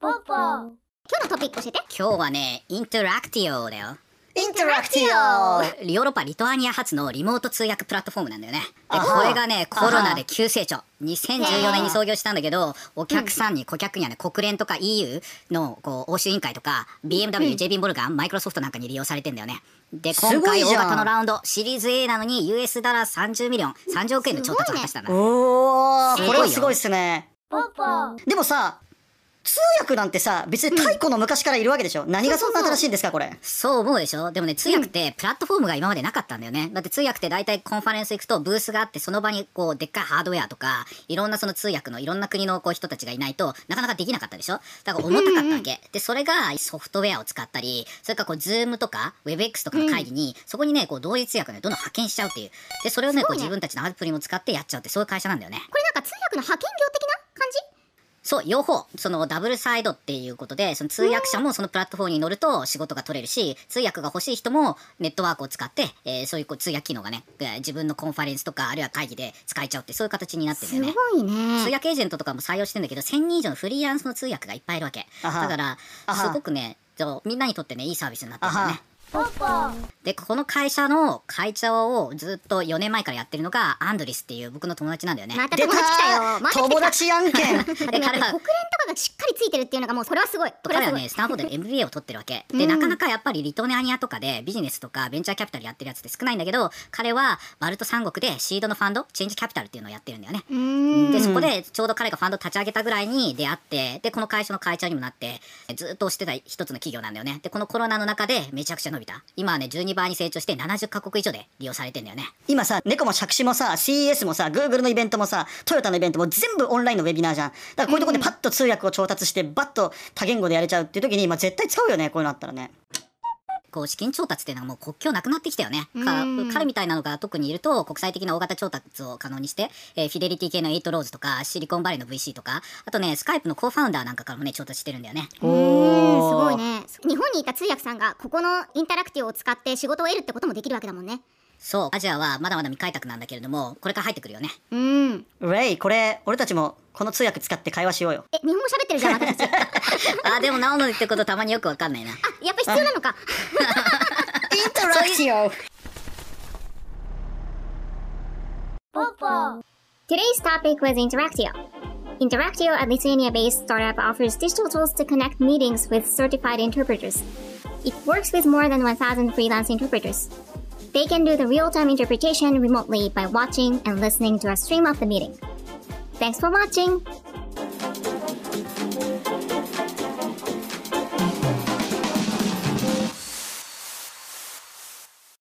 ポッポ今日のトピック教えて今日はね、インタラクティオだよ。インタラクティオヨーロッパ、リトアニア初のリモート通訳プラットフォームなんだよね。で、これがね、コロナで急成長。2014年に創業したんだけど、お客さんに、顧客にはね、国連とか EU のこう欧州委員会とか、BMW、JB モルガン、マイクロソフトなんかに利用されてんだよね。で、今回大型のラウンド、シリーズ A なのに US dollar 30 million、30億円の調達を果たしたんだ。おー、すごいよこれはすごいっすね。ポッポでもさ、通訳なんてさ、別に太古の昔からいるわけでしょ？何がそんな新しいんですか、これ？そう思うでしょ？でもね、通訳ってプラットフォームが今までなかったんだよね。だって通訳って大体コンファレンス行くとブースがあって、その場にこう、でっかいハードウェアとか、いろんなその通訳のいろんな国のこう人たちがいないとなかなかできなかったでしょ？だから重たかったわけ。で、それがソフトウェアを使ったり、それからこう、ズームとか、 Webex とかの会議に、そこにね、こう、同時通訳をね、どんどん派遣しちゃうっていう。で、それをね、こう、自分たちのアプリも使ってやっちゃうって、そういう会社なんだよね。これなんか通訳の派遣業そう、両方、そのダブルサイドっていうことで、その通訳者もそのプラットフォームに乗ると仕事が取れるし、通訳が欲しい人もネットワークを使って、えーそういうこう通訳機能がね、えー自分のコンファレンスとか、あるいは会議で使えちゃうって、そういう形になってるんだすよね。ごいね通訳エージェントとかも採用してんだけど、1000人以上のフリーランスの通訳がいっぱいいるわけ。だからすごくね、みんなにとってね、いいサービスになってるんだよね。で、この会社の会長をずっと4年前からやってるのが、アンドリスっていう僕の友達なんだよね。また出友達来たよ友た達案件。で、でもやっぱり国連彼はとかがしっかりついてるっていうのがもうそれはすごいこれはすごい彼はね、スタンフォードで MBA を取ってるわけ。で、なかなかやっぱりリトアニアとかでビジネスとかベンチャーキャピタルやってるやつって少ないんだけど、彼はバルト三国でシードのファンド、チェンジキャピタルっていうのをやってるんだよね。で、そこでちょうど彼がファンド立ち上げたぐらいに出会って、で、この会社の会長にもなって、ずっと推してた一つの企業なんだよね。で、このコロナの中でめちゃくちゃ伸びた。今はね、12倍に成長して70カ国以上で利用されてんだよね。今さ、猫も杓子もさ、CES もさ、Google のイベントもさ、トヨタのイベントも全部オンラインのウェビナーじゃん。だからこういうところでパッと通訳を調達して、バッと多言語でやれちゃうっていう時に、まあ絶対使うよね、こういうのあったらね。こう資金調達っていうのはもう国境なくなってきたよね。彼みたいなのが特にいると国際的な大型調達を可能にして、えーフィデリティ系のエイトローズとかシリコンバレーの VC とか、あとね、スカイプの co-founder なんかからもね、調達してるんだよね。うーんすごいね日本にいた通訳さんがここのインタラクティオを使って仕事を得るってこともできるわけだもんねそう、アジアはまだまだ未開拓なんだけれども、これから入ってくるよね。うーんレイ、これ、俺たちもこの通訳使って会話しようよ。え日本語喋ってるじゃん私たちああ、でも、ナオの言ってることたまによくわかんないな。やっぱ必要なのかインタラクティオポッポ Today's topic was Interactio. Interactio, a Lithuania-based startup, offers digital tools to connect meetings with certified interpreters. It works with more than 1,000 freelance interpreters. They can do the real-time interpretation remotely by watching and listening to a stream of the meeting. Thanks for watching!